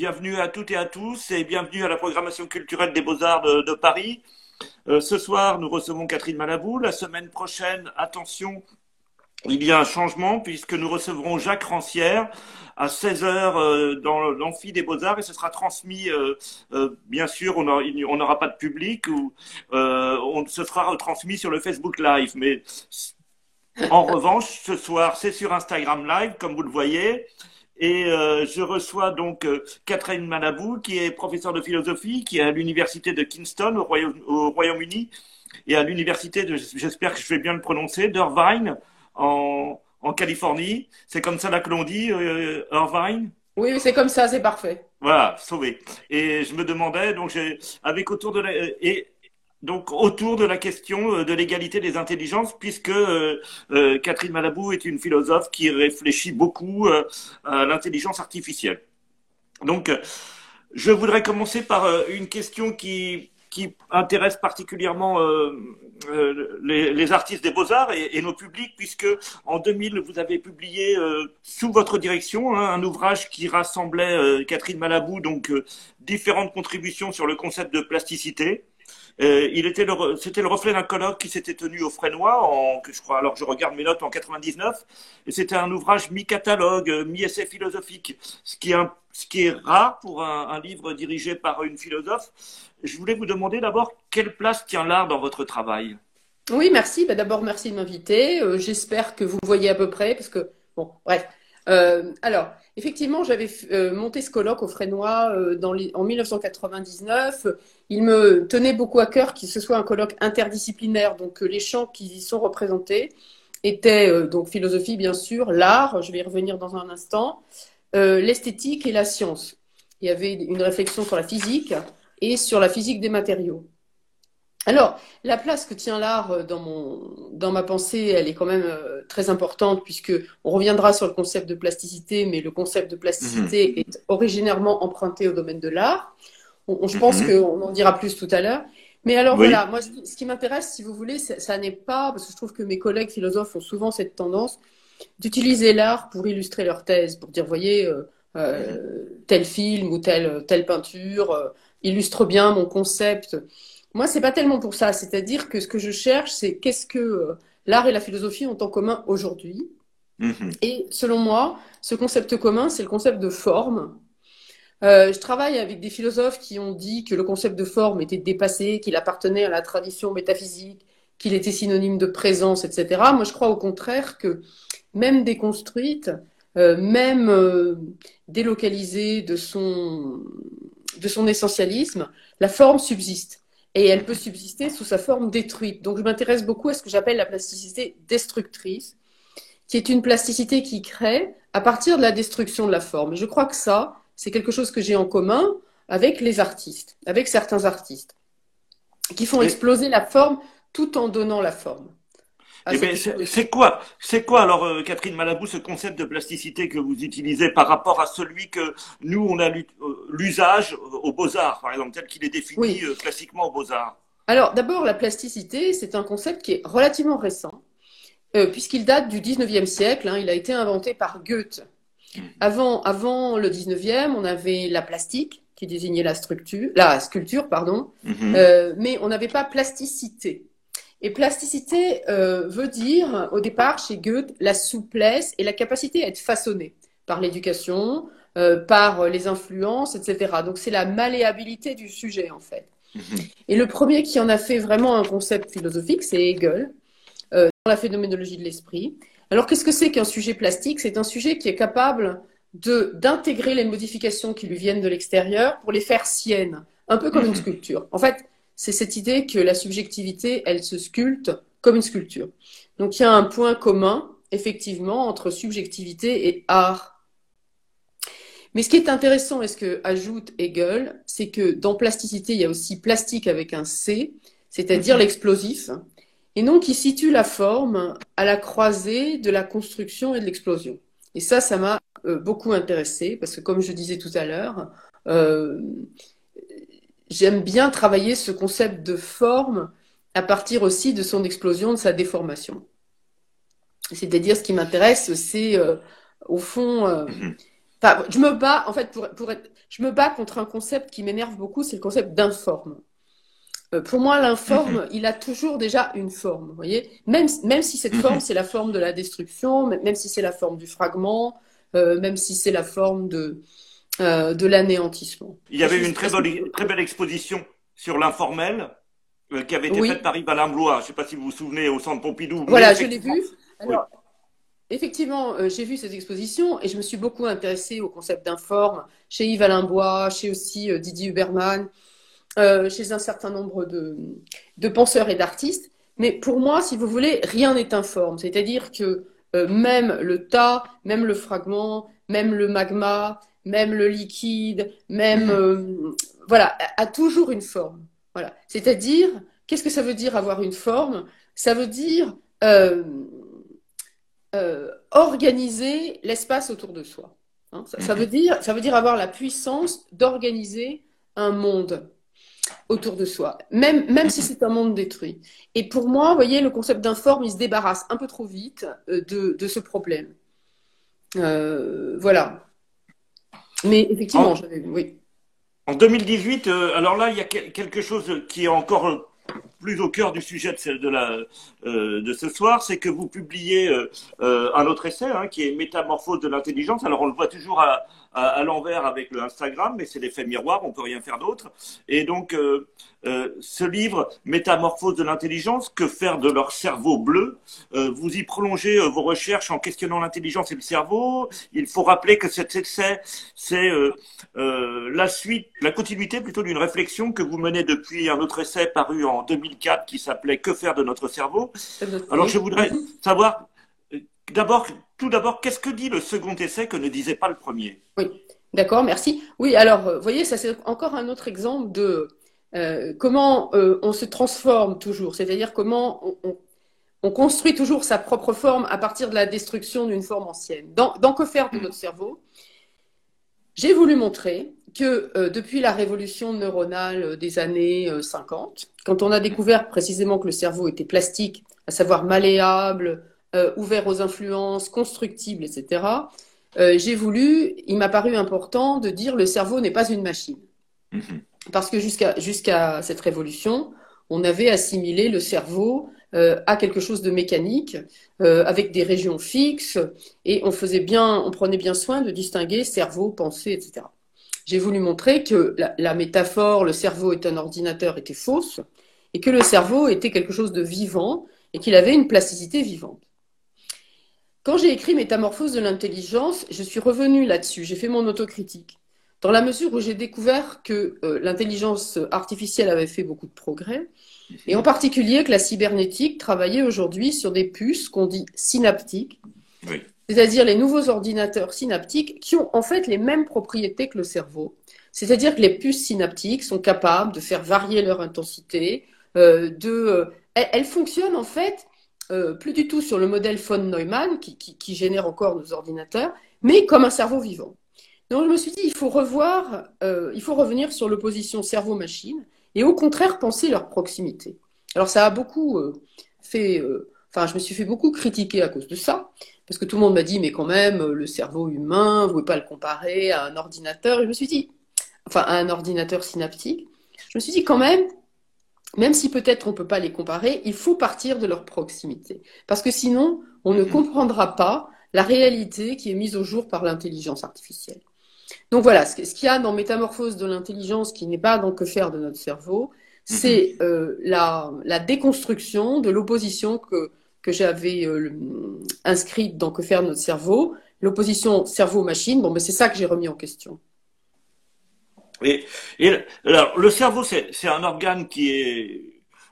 bienvenue à toutes et à tous et bienvenue à la programmation culturelle des Beaux-Arts de, Paris. Euh, ce soir, nous recevons Catherine Malabou. La semaine prochaine, attention, il y a un changement puisque nous recevrons Jacques Rancière à 16h euh, dans l'amphi des Beaux-Arts et ce sera transmis, euh, bien sûr, on n'aura pas de public ou on, ce sera retransmis sur le Facebook Live. Mais en revanche, ce soir, c'est sur Instagram Live, comme vous le voyez. Et euh, je reçois donc euh, Catherine Manabou, qui est professeure de philosophie, qui est à l'université de Kingston au, Royaume-Uni et à l'université, de, j'espère que je vais bien le prononcer, d'Irvine en, en Californie. C'est comme ça là que l'on dit, euh, Irvine? Oui, c'est comme ça, c'est parfait. Voilà, sauvé. Et je me demandais, donc, avec autour de la, et donc autour de la question euh, de l'égalité des intelligences, puisque euh, euh, Catherine Malabou est une philosophe qui réfléchit beaucoup à l'intelligence artificielle. Donc, je voudrais commencer par une question qui, qui intéresse particulièrement les, les, artistes des beaux-arts et, et, nos publics, puisque en 2000, vous avez publié sous votre direction hein, un ouvrage qui rassemblait Catherine Malabou, donc différentes contributions sur le concept de plasticité. Euh, il était c'était le reflet d'un colloque qui s'était tenu au Frénois, en, je crois, alors je regarde mes notes en 99, et c'était un ouvrage mi-catalogue, mi-essai philosophique, ce qui est, ce qui est rare pour un, livre dirigé par une philosophe. Je voulais vous demander d'abord quelle place tient l'art dans votre travail? Oui, merci. Bah, d'abord, merci de m'inviter. Euh, j'espère que vous voyez à peu près, parce que, bon, bref. Euh, alors, effectivement, j'avais monté ce colloque au Frénois dans en 1999. Il me tenait beaucoup à cœur qu'il ce soit un colloque interdisciplinaire, donc que les champs qui y sont représentés étaient euh, donc philosophie bien sûr, l'art, je vais y revenir dans un instant, euh, l'esthétique et la science. Il y avait une réflexion sur la physique et sur la physique des matériaux. Alors, la place que tient l'art euh, dans, mon, dans ma pensée, elle est quand même très importante puisque on reviendra sur le concept de plasticité, mais le concept de plasticité mhm. est originairement emprunté au domaine de l'art je pense mhm. qu'on en dira plus tout à l'heure. Mais alors voilà, moi, ce qui m'intéresse, si vous voulez, ça n'est pas, parce que je trouve que mes collègues philosophes ont souvent cette tendance d'utiliser l'art pour illustrer leur thèse, pour dire, voyez, euh, euh, tel film ou telle, telle peinture euh, illustre bien mon concept. Moi, c'est pas tellement pour ça. C'est-à-dire que ce que je cherche, c'est qu'est-ce que l'art et la philosophie ont en commun aujourd'hui. Mhm. Et selon moi, ce concept commun, c'est le concept de forme euh, je travaille avec des philosophes qui ont dit que le concept de forme était dépassé, qu'il appartenait à la tradition métaphysique, qu'il était synonyme de présence, etc. Moi, je crois au contraire que même déconstruite, euh, même euh, délocalisée de son, de son essentialisme, la forme subsiste. Et elle peut subsister sous sa forme détruite. Donc, je m'intéresse beaucoup à ce que j'appelle la plasticité destructrice, qui est une plasticité qui crée à partir de la destruction de la forme. Et je crois que ça, c'est quelque chose que j'ai en commun avec les artistes, avec certains artistes, qui font exploser la forme tout en donnant la forme. Eh ben, c'est quoi, c'est quoi alors, euh, Catherine Malabou, ce concept de plasticité que vous utilisez par rapport à celui que nous on a euh, l'usage aux beaux arts, par exemple, tel qu'il est défini euh, classiquement aux beaux arts Alors, d'abord, la plasticité, c'est un concept qui est relativement récent, puisqu'il date du 19e siècle. Hein. il a été inventé par Goethe. Avant, avant le 19e, on avait la plastique qui désignait la structure, la sculpture, pardon, euh, mais on n'avait pas plasticité. Et plasticité euh, veut dire, au départ, chez Goethe, la souplesse et la capacité à être façonné par l'éducation, euh, par les influences, etc. Donc c'est la malléabilité du sujet, en fait. Mhm. Et le premier qui en a fait vraiment un concept philosophique, c'est Hegel, dans la phénoménologie de l'esprit. Alors qu'est-ce que c'est qu'un sujet plastique? C'est un sujet qui est capable d'intégrer les modifications qui lui viennent de l'extérieur pour les faire siennes, un peu comme une mhm. sculpture. En fait, c'est cette idée que la subjectivité, elle se sculpte comme une sculpture. Donc il y a un point commun, effectivement, entre subjectivité et art. Mais ce qui est intéressant et ce que ajoute Hegel, c'est que dans plasticité, il y a aussi plastique avec un C, c'est-à-dire mhm. l'explosif, et donc, il situe la forme à la croisée de la construction et de l'explosion. Et ça, ça m'a euh, beaucoup intéressé parce que, comme je disais tout à l'heure, euh, j'aime bien travailler ce concept de forme à partir aussi de son explosion, de sa déformation. C'est-à-dire, ce qui m'intéresse, c'est euh, au fond Enfin, je me bats, en fait, pour, pour être, je me bats contre un concept qui m'énerve beaucoup, c'est le concept d'informe. Euh, pour moi, l'informe, il a toujours déjà une forme, vous voyez même, même si cette forme, c'est la forme de la destruction, même si c'est la forme du fragment, euh, même si c'est la forme de, euh, de l'anéantissement. Il y avait une très belle, très belle exposition sur l'informel qui avait été faite par Yves Alain Blois. Je ne sais pas si vous vous souvenez, au Centre Pompidou. Voilà, je l'ai vu. Alors, Effectivement, j'ai vu cette exposition et je me suis beaucoup intéressée au concept d'informe chez Yves Alain chez aussi Didier Huberman. Euh, chez un certain nombre de, de penseurs et d'artistes. Mais pour moi, si vous voulez, rien n'est informe. C'est-à-dire que euh, même le tas, même le fragment, même le magma, même le liquide, même mhm. euh, voilà, a, toujours une forme. Voilà. C'est-à-dire, qu'est-ce que ça veut dire avoir une forme? Ça veut dire organiser l'espace autour de soi. Hein. ça, veut dire, ça veut dire avoir la puissance d'organiser un monde autour de soi, même, même si c'est un monde détruit. Et pour moi, vous voyez, le concept d'informe, il se débarrasse un peu trop vite euh, de, de ce problème. Euh, voilà. Mais effectivement, en, oui. En 2018, euh, alors là, il y a quelque chose qui est encore plus au cœur du sujet de, de, la, euh, de ce soir, c'est que vous publiez euh, euh, un autre essai hein, qui est Métamorphose de l'intelligence. Alors on le voit toujours à, à, à l'envers avec le Instagram, mais c'est l'effet miroir, on peut rien faire d'autre. Et donc euh, euh, ce livre, Métamorphose de l'intelligence, que faire de leur cerveau bleu euh, Vous y prolongez vos recherches en questionnant l'intelligence et le cerveau. Il faut rappeler que cet essai, c'est la suite, la continuité plutôt d'une réflexion que vous menez depuis un autre essai paru en 2004 qui s'appelait Que faire de notre cerveau? Alors je voudrais savoir d'abord, tout d'abord, qu'est-ce que dit le second essai que ne disait pas le premier? Oui, d'accord, merci. Oui, alors, vous voyez, ça c'est encore un autre exemple de euh, comment euh, on se transforme toujours, c'est-à-dire comment on, construit toujours sa propre forme à partir de la destruction d'une forme ancienne. Dans, Que faire de notre cerveau? J'ai voulu montrer que euh, depuis la révolution neuronale des années 50, quand on a découvert précisément que le cerveau était plastique, à savoir malléable, ouvert aux influences, constructible, etc., j'ai voulu, il m'a paru important de dire le cerveau n'est pas une machine. Mm-hmm. Parce que jusqu'à jusqu'à cette révolution, on avait assimilé le cerveau euh, à quelque chose de mécanique, euh, avec des régions fixes, et on faisait bien, on prenait bien soin de distinguer cerveau, pensée, etc. J'ai voulu montrer que la, la, métaphore, le cerveau est un ordinateur, était fausse, et que le cerveau était quelque chose de vivant, et qu'il avait une plasticité vivante. Quand j'ai écrit Métamorphose de l'intelligence, je suis revenue là-dessus, j'ai fait mon autocritique. Dans la mesure où j'ai découvert que euh, l'intelligence artificielle avait fait beaucoup de progrès, et en particulier que la cybernétique travaillait aujourd'hui sur des puces qu'on dit synaptiques, c'est-à-dire les nouveaux ordinateurs synaptiques qui ont en fait les mêmes propriétés que le cerveau. C'est-à-dire que les puces synaptiques sont capables de faire varier leur intensité, euh, de, euh, elles, fonctionnent en fait plus du tout sur le modèle von Neumann qui, génère encore nos ordinateurs, mais comme un cerveau vivant. Donc je me suis dit, il faut revoir, euh, il faut revenir sur l'opposition cerveau-machine et au contraire penser leur proximité. Alors ça a beaucoup euh, fait, euh, enfin je me suis fait beaucoup critiquer à cause de ça, parce que tout le monde m'a dit, mais quand même, le cerveau humain, vous ne pouvez pas le comparer à un ordinateur. Je me suis dit, enfin à un ordinateur synaptique, je me suis dit quand même, même si peut-être on ne peut pas les comparer, il faut partir de leur proximité. Parce que sinon, on ne comprendra pas la réalité qui est mise au jour par l'intelligence artificielle. Donc voilà, ce qu'il y a dans Métamorphose de l'intelligence, qui n'est pas donc que faire de notre cerveau, c'est mhm. euh, la, déconstruction de l'opposition que, que j'avais euh, inscrite dans Que faire de notre cerveau, l'opposition cerveau-machine. Bon, mais c'est ça que j'ai remis en question. Et, et alors, le cerveau, c'est un organe qui est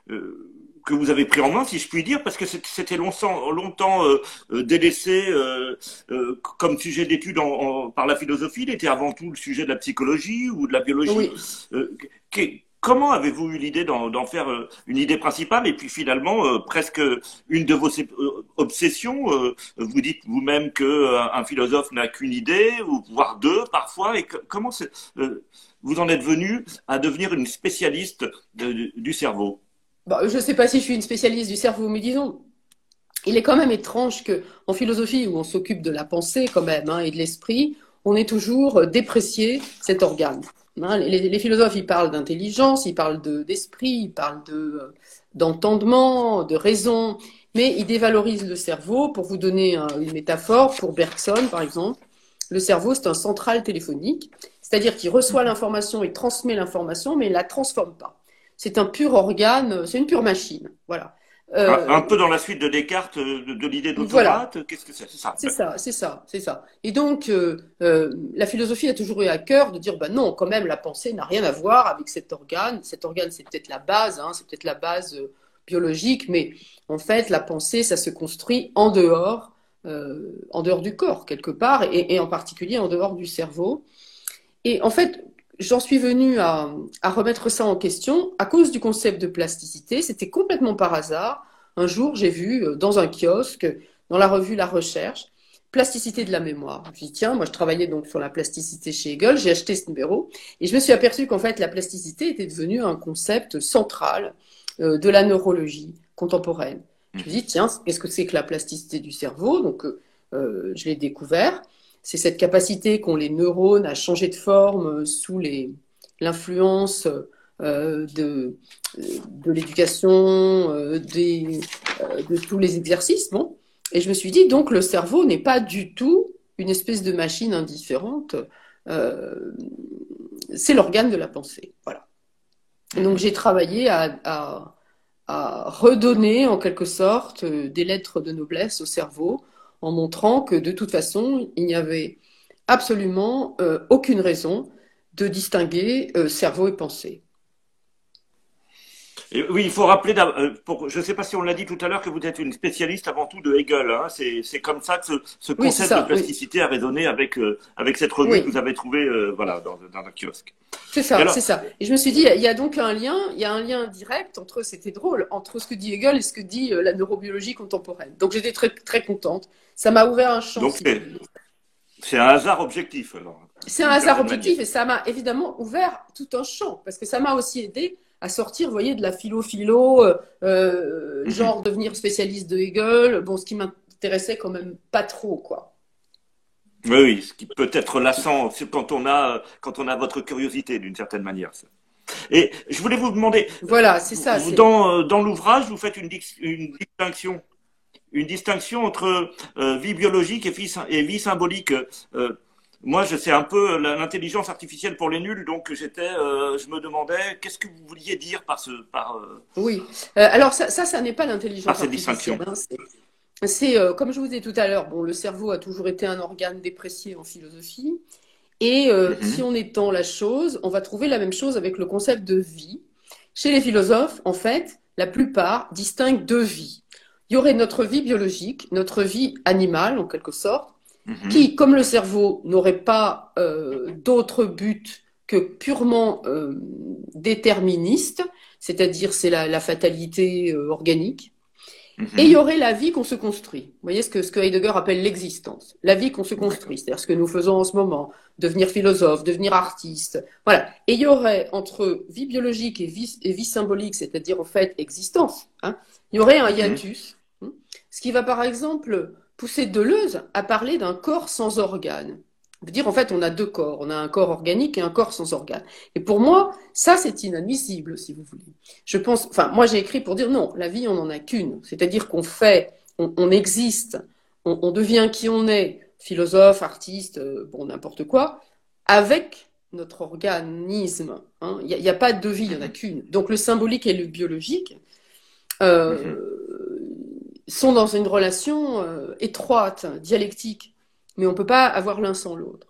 euh, que vous avez pris en main, si je puis dire, parce que c'était longtemps, longtemps euh, euh, délaissé euh, comme sujet d'étude par la philosophie. Il était avant tout le sujet de la psychologie ou de la biologie. comment avez-vous eu l'idée d'en faire une idée principale et puis finalement presque une de vos obsessions Vous dites vous-même que un philosophe n'a qu'une idée ou voire deux parfois. Et comment vous en êtes venu à devenir une spécialiste du cerveau bah, je ne sais pas si je suis une spécialiste du cerveau, mais disons, il est quand même étrange qu'en philosophie, où on s'occupe de la pensée quand même, hein, et de l'esprit, on est toujours déprécié cet organe. Hein, les, philosophes, ils parlent d'intelligence, ils parlent d'esprit, ils parlent d'entendement, de, raison, mais ils dévalorisent le cerveau. Pour vous donner une métaphore, pour Bergson, par exemple, le cerveau, c'est un central téléphonique, c'est-à-dire qu'il reçoit l'information, il transmet l'information, mais il ne la transforme pas. C'est un pur organe, c'est une pure machine. Voilà. Euh, un peu dans la suite de Descartes, euh, de, l'idée d'automate, qu'est-ce que c'est? C'est ça. C'est ça, c'est ça, c'est ça. Et donc, euh, la philosophie a toujours eu à cœur de dire, bah non, quand même, la pensée n'a rien à voir avec cet organe. Cet organe, c'est peut-être la base, hein, c'est peut-être la base biologique, mais en fait, la pensée, ça se construit en dehors, en dehors du corps quelque part, et, et, en particulier en dehors du cerveau. Et en fait, j'en suis venue à, remettre ça en question à cause du concept de plasticité. C'était complètement par hasard. Un jour, j'ai vu euh, dans un kiosque, dans la revue La Recherche, plasticité de la mémoire. Je dis tiens, moi je travaillais donc sur la plasticité chez Hegel, j'ai acheté ce numéro et je me suis aperçu qu'en fait la plasticité était devenue un concept central euh, de la neurologie contemporaine. Je me dis tiens, qu'est-ce que c'est que la plasticité du cerveau? Donc euh, je l'ai découvert c'est cette capacité qu'ont les neurones à changer de forme sous l'influence euh, de, l'éducation, euh, euh, de tous les exercices. Et je me suis dit, donc le cerveau n'est pas du tout une espèce de machine indifférente, c'est l'organe de la pensée. Voilà. donc j'ai travaillé à, redonner en quelque sorte des lettres de noblesse au cerveau en montrant que de toute façon, il n'y avait absolument euh, aucune raison de distinguer euh, cerveau et pensée. Oui, il faut rappeler, euh, je ne sais pas si on l'a dit tout à l'heure, que vous êtes une spécialiste avant tout de Hegel. Hein. C'est comme ça que ce, concept de plasticité a résonné avec, avec cette revue que vous avez trouvée voilà, dans, un kiosque. C'est ça, c'est ça. Et je me suis dit, il y a donc un lien, il y a un lien direct entre, c'était drôle, entre ce que dit Hegel et ce que dit la neurobiologie contemporaine. Donc j'étais très, très contente ça m'a ouvert un champ. c'est un hasard objectif alors. C'est un hasard objectif et ça m'a évidemment ouvert tout un champ parce que ça m'a aussi aidé à sortir, vous voyez, de la philo-philo, euh, euh, genre devenir spécialiste de Hegel, bon, ce qui m'intéressait quand même pas trop, quoi. Oui, oui, ce qui peut être lassant quand on a, quand on a votre curiosité d'une certaine manière. Et je voulais vous demander. Voilà, c'est ça. Dans, dans l'ouvrage, vous faites une, une distinction une distinction entre euh, vie biologique et vie, et vie symbolique. Euh, moi, je sais un peu l'intelligence artificielle pour les nuls, donc j'étais, euh, je me demandais, qu'est-ce que vous vouliez dire par ce, par. Oui. alors ça, ça, ça n'est pas l'intelligence artificielle. Hein, c'est, comme je vous disais tout à l'heure, bon, le cerveau a toujours été un organe déprécié en philosophie, et mm-hmm. si on étend la chose, on va trouver la même chose avec le concept de vie. Chez les philosophes, en fait, la plupart distinguent deux vies il y aurait notre vie biologique, notre vie animale en quelque sorte, mhm. qui, comme le cerveau, n'aurait pas euh, d'autre but que purement euh, déterministe, c'est-à-dire c'est la, fatalité euh, organique. Mhm. Et il y aurait la vie qu'on se construit. Vous voyez ce que, ce que Heidegger appelle l'existence. La vie qu'on se construit, c'est-à-dire ce que nous faisons en ce moment, devenir philosophe, devenir artiste. Voilà. Et il y aurait entre vie biologique et vie, et vie symbolique, c'est-à-dire en fait existence, hein, il y aurait un mhm. hiatus ce qui va par exemple pousser Deleuze à parler d'un corps sans organes. veut dire en fait on a deux corps, on a un corps organique et un corps sans organes. Et pour moi, ça c'est inadmissible si vous voulez. Je pense, enfin moi j'ai écrit pour dire non, la vie on n'en a qu'une, c'est-à-dire qu'on fait, on, existe, on, devient qui on est, philosophe, artiste, euh, bon n'importe quoi, avec notre organisme. Hein. Il n'y a, pas de vie, il n'y en a qu'une. Donc le symbolique et le biologique. Euh, mhm sont dans une relation euh, étroite, dialectique, mais on ne peut pas avoir l'un sans l'autre.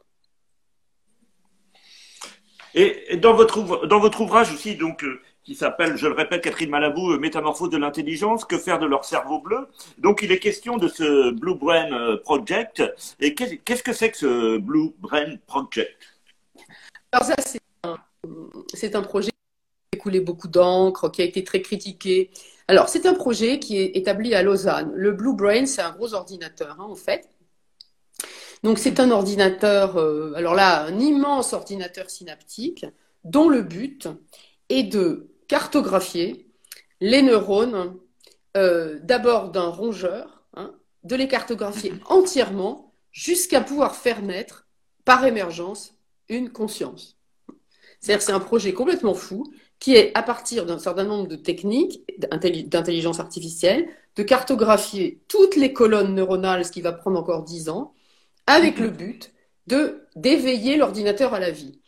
Et dans votre, dans votre ouvrage aussi, donc, euh, qui s'appelle, je le répète, Catherine Malabou, euh, Métamorphose de l'intelligence, que faire de leur cerveau bleu? Donc, il est question de ce Blue Brain Project. Et qu'est-ce que c'est que ce Blue Brain Project? Alors ça, c'est un, un projet qui a coulé beaucoup d'encre, qui a été très critiqué, alors, c'est un projet qui est établi à Lausanne. Le Blue Brain, c'est un gros ordinateur, hein, en fait. Donc, c'est un ordinateur, euh, alors là, un immense ordinateur synaptique, dont le but est de cartographier les neurones, euh, d'abord d'un rongeur, hein, de les cartographier entièrement jusqu'à pouvoir faire naître par émergence une conscience. C'est-à-dire c'est un projet complètement fou qui est à partir d'un certain nombre de techniques d'intelligence artificielle, de cartographier toutes les colonnes neuronales, ce qui va prendre encore dix ans, avec le but de d'éveiller l'ordinateur à la vie.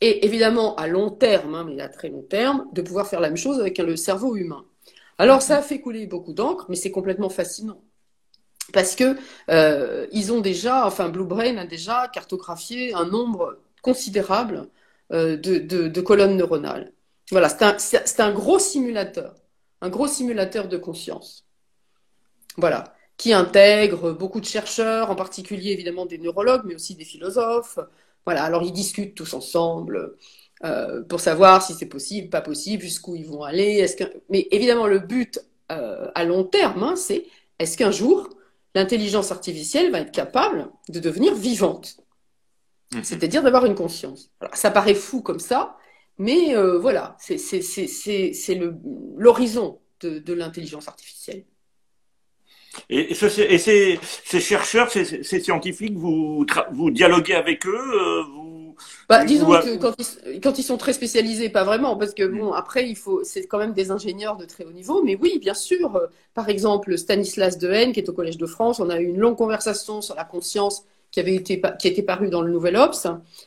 Et évidemment, à long terme, hein, mais à très long terme, de pouvoir faire la même chose avec le cerveau humain. Alors, ça a fait couler beaucoup d'encre, mais c'est complètement fascinant. Parce que euh, ils ont déjà, enfin, Blue Brain a déjà cartographié un nombre considérable euh, de, colonnes neuronales. Voilà, c'est un, un, gros simulateur, un gros simulateur de conscience. Voilà, qui intègre beaucoup de chercheurs, en particulier évidemment des neurologues, mais aussi des philosophes. Voilà, alors ils discutent tous ensemble euh, pour savoir si c'est possible, pas possible, jusqu'où ils vont aller. Est-ce que... Mais évidemment, le but euh, à long terme, hein, c'est est-ce qu'un jour l'intelligence artificielle va être capable de devenir vivante, mhm. c'est-à-dire d'avoir une conscience. ça paraît fou comme ça, mais euh, voilà, c'est l'horizon de, de l'intelligence artificielle. Et, et, ces, ces, chercheurs, ces, ces, scientifiques, vous, vous dialoguez avec eux euh, vous, bah, Disons que quand ils, quand ils, sont très spécialisés, pas vraiment, parce que bon, après, il faut, c'est quand même des ingénieurs de très haut niveau. Mais oui, bien sûr. Par exemple, Stanislas Dehaene, qui est au Collège de France, on a eu une longue conversation sur la conscience qui avait été qui était parue dans le Nouvel Obs.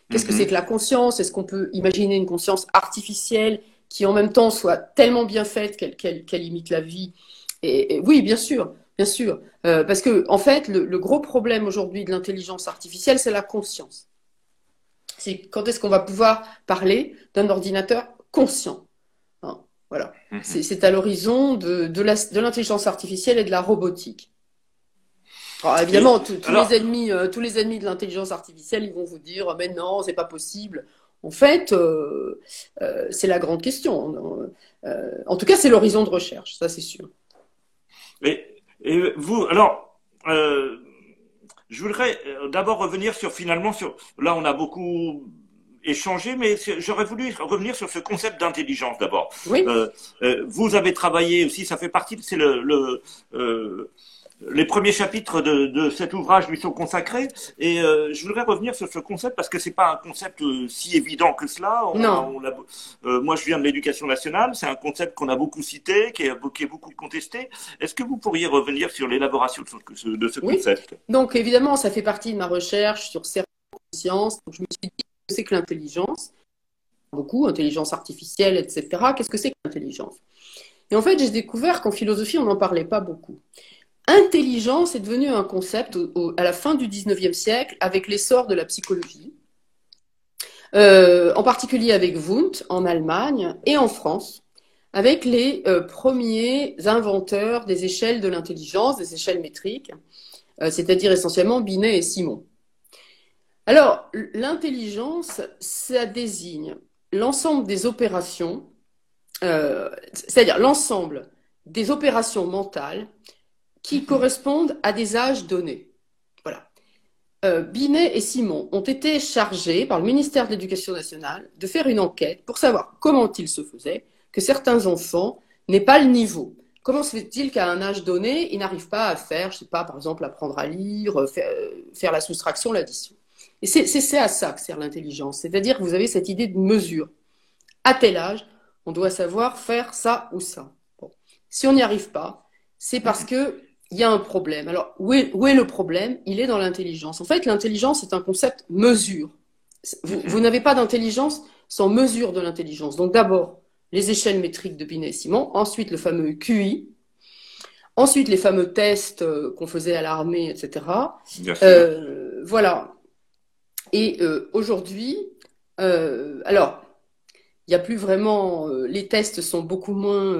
Qu'est-ce que mhm. c'est que la conscience? Est-ce qu'on peut imaginer une conscience artificielle qui en même temps soit tellement bien faite qu'elle imite la vie? Et, oui, bien sûr. Bien sûr, euh, parce que en fait, le, gros problème aujourd'hui de l'intelligence artificielle, c'est la conscience. C'est quand est-ce qu'on va pouvoir parler d'un ordinateur conscient. Hein, voilà, mhm. c'est à l'horizon de, de l'intelligence artificielle et de la robotique. Alors, évidemment, tous les ennemis, euh, tous les ennemis de l'intelligence artificielle, ils vont vous dire, mais non, c'est pas possible. En fait, euh, c'est la grande question. en tout cas, c'est l'horizon de recherche, ça c'est sûr. Et vous, alors, euh, je voudrais euh, d'abord revenir sur finalement sur. Là, on a beaucoup échangé, mais j'aurais voulu revenir sur ce concept d'intelligence d'abord. Oui. Euh, euh vous avez travaillé aussi, ça fait partie, c'est le, le euh, les premiers chapitres de, de, cet ouvrage lui sont consacrés et euh, je voudrais revenir sur ce concept parce que c'est pas un concept euh, si évident que cela. non. On euh, moi, je viens de l'éducation nationale. C'est un concept qu'on a beaucoup cité, qui est, qui est beaucoup contesté. Est-ce que vous pourriez revenir sur l'élaboration de ce, de ce concept? Donc, évidemment, ça fait partie de ma recherche sur certaines sciences. Donc, je me suis dit que c'est que l'intelligence? Beaucoup, intelligence artificielle, etc. Qu'est-ce que c'est que l'intelligence? Et en fait, j'ai découvert qu'en philosophie, on n'en parlait pas beaucoup. Intelligence est devenu un concept à la fin du 19e siècle avec l'essor de la psychologie, euh, en particulier avec Wundt en Allemagne et en France, avec les euh, premiers inventeurs des échelles de l'intelligence, des échelles métriques, euh, c'est-à-dire essentiellement Binet et Simon. Alors, l'intelligence, ça désigne l'ensemble des opérations, c'est-à-dire l'ensemble des opérations mentales qui correspondent à des âges donnés. Voilà. Euh, Binet et Simon ont été chargés par le ministère de l'Éducation nationale de faire une enquête pour savoir comment il se faisait que certains enfants n'aient pas le niveau. Comment se fait-il qu'à un âge donné, ils n'arrivent pas à faire, je sais pas, par exemple, apprendre à lire, faire, euh, faire la soustraction, l'addition? Et c'est à ça que sert l'intelligence. C'est-à-dire que vous avez cette idée de mesure. À tel âge, on doit savoir faire ça ou ça. Bon. Si on n'y arrive pas, c'est parce que il y a un problème. Alors, où est, où est le problème? Il est dans l'intelligence. En fait, l'intelligence est un concept mesure. Vous, n'avez pas d'intelligence sans mesure de l'intelligence. Donc, d'abord, les échelles métriques de Binet et Simon, ensuite le fameux QI, ensuite les fameux tests euh, qu'on faisait à l'armée, etc. Euh, voilà. Et euh, aujourd'hui, alors, il n'y a plus vraiment, les tests sont beaucoup moins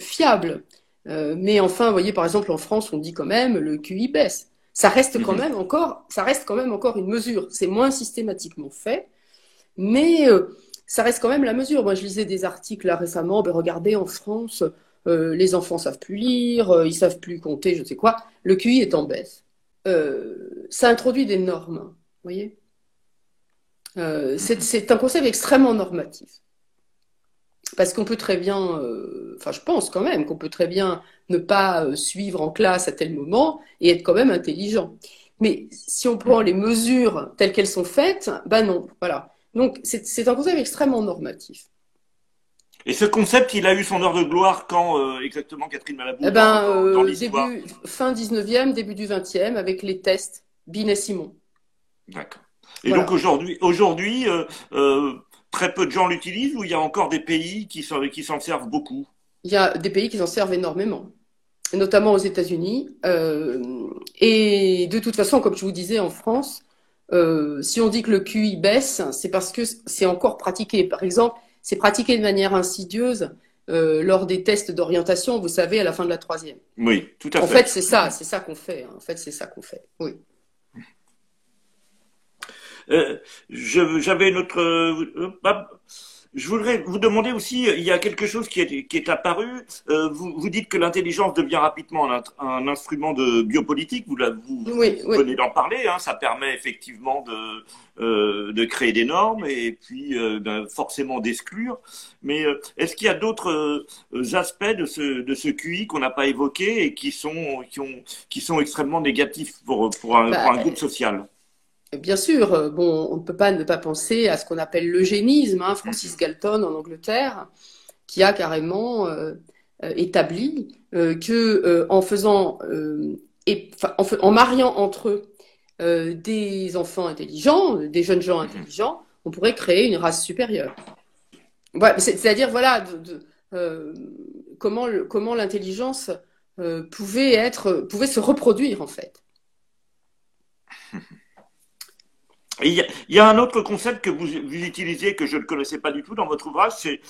fiables. Euh, mais enfin, vous voyez, par exemple, en France, on dit quand même le QI baisse. Ça reste quand mhm. même encore, ça reste quand même encore une mesure. C'est moins systématiquement fait, mais euh, ça reste quand même la mesure. Moi, je lisais des articles là récemment. Ben, regardez, en France, euh, les enfants savent plus lire, ils savent plus compter, je sais quoi. Le QI est en baisse. ça introduit des normes, vous voyez. c'est un concept extrêmement normatif. Parce qu'on peut très bien, euh, enfin je pense quand même qu'on peut très bien ne pas euh, suivre en classe à tel moment et être quand même intelligent. Mais si on prend les mesures telles qu'elles sont faites, ben non, voilà. Donc c'est un concept extrêmement normatif. Et ce concept, il a eu son heure de gloire quand euh, exactement Catherine Malabou eh ben, dans, début, Fin 19e, début du 20e, avec les tests Binet-Simon. D'accord. Et donc aujourd'hui, aujourd'hui euh, très peu de gens l'utilisent ou il y a encore des pays qui s'en qui servent beaucoup? Il y a des pays qui s'en servent énormément, notamment aux États-Unis. et de toute façon, comme je vous disais, en France, si on dit que le QI baisse, c'est parce que c'est encore pratiqué. Par exemple, c'est pratiqué de manière insidieuse euh, lors des tests d'orientation, vous savez, à la fin de la troisième. Oui, tout à fait. En fait, c'est ça, c'est ça qu'on fait. Hein. En fait, c'est ça qu'on fait. Oui. Euh, J'avais notre. Euh, je voudrais vous demander aussi, il y a quelque chose qui est, qui est apparu. Euh, vous, vous, dites que l'intelligence devient rapidement un, un, instrument de biopolitique. Vous, vous, venez d'en parler. Hein, ça permet effectivement de, euh, de créer des normes et puis euh, ben, forcément d'exclure. Mais euh, est-ce qu'il y a d'autres euh, aspects de ce, de ce QI qu'on n'a pas évoqué et qui sont, qui, ont, qui sont extrêmement négatifs pour, pour, un, pour un bah, groupe social? Bien sûr, euh, bon, on ne peut pas ne pas penser à ce qu'on appelle l'eugénisme, hein, Francis Galton en Angleterre, qui a carrément euh, euh, établi que en faisant et, en, mariant entre eux des enfants intelligents, des jeunes gens intelligents, on pourrait créer une race supérieure. C'est-à-dire, voilà, comment, comment l'intelligence pouvait être, pouvait se reproduire en fait. Il y, a, un autre concept que vous, vous, utilisez que je ne connaissais pas du tout dans votre ouvrage, c'est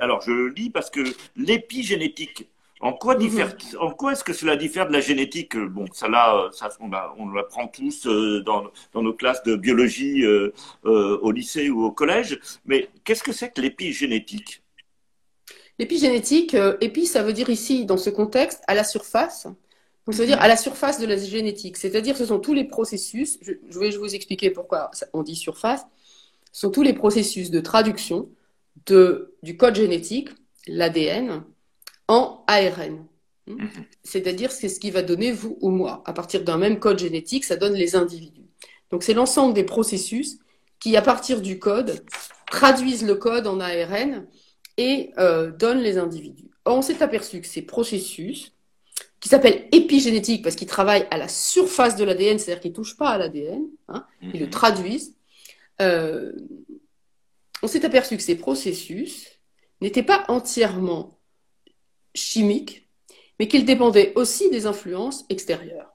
alors je le lis parce que l'épigénétique. En quoi, diffère, en quoi est-ce que cela diffère de la génétique Bon, ça là, ça, on, on l'apprend tous euh, dans, dans, nos classes de biologie euh, euh, au lycée ou au collège. Mais qu'est-ce que c'est que l'épigénétique? L'épigénétique, épi, ça veut dire ici, dans ce contexte, à la surface. Ça veut dire à la surface de la génétique. C'est-à-dire, ce sont tous les processus, je, vais vous expliquer pourquoi on dit surface, ce sont tous les processus de traduction de, du code génétique, l'ADN, en ARN. Hmm? Mhm. C'est-à-dire, c'est ce qui va donner vous ou moi. À partir d'un même code génétique, ça donne les individus. Donc, c'est l'ensemble des processus qui, à partir du code, traduisent le code en ARN et euh, donnent les individus. Or, on s'est aperçu que ces processus, qui s'appelle épigénétique parce qu'ils travaillent à la surface de l'ADN, c'est-à-dire qu'ils ne touchent pas à l'ADN, hein, ils le mhm. traduisent. Euh, on s'est aperçu que ces processus n'étaient pas entièrement chimiques, mais qu'ils dépendaient aussi des influences extérieures.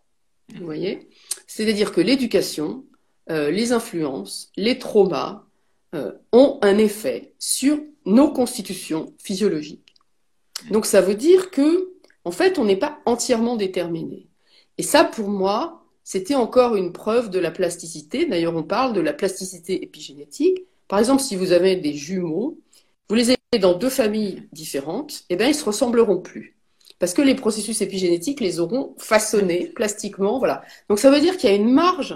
Vous mhm. voyez? C'est-à-dire que l'éducation, euh, les influences, les traumas euh, ont un effet sur nos constitutions physiologiques. Donc ça veut dire que en fait, on n'est pas entièrement déterminé. Et ça, pour moi, c'était encore une preuve de la plasticité. D'ailleurs, on parle de la plasticité épigénétique. Par exemple, si vous avez des jumeaux, vous les avez dans deux familles différentes, eh bien, ils se ressembleront plus. Parce que les processus épigénétiques les auront façonnés plastiquement. Voilà. Donc, ça veut dire qu'il y a une marge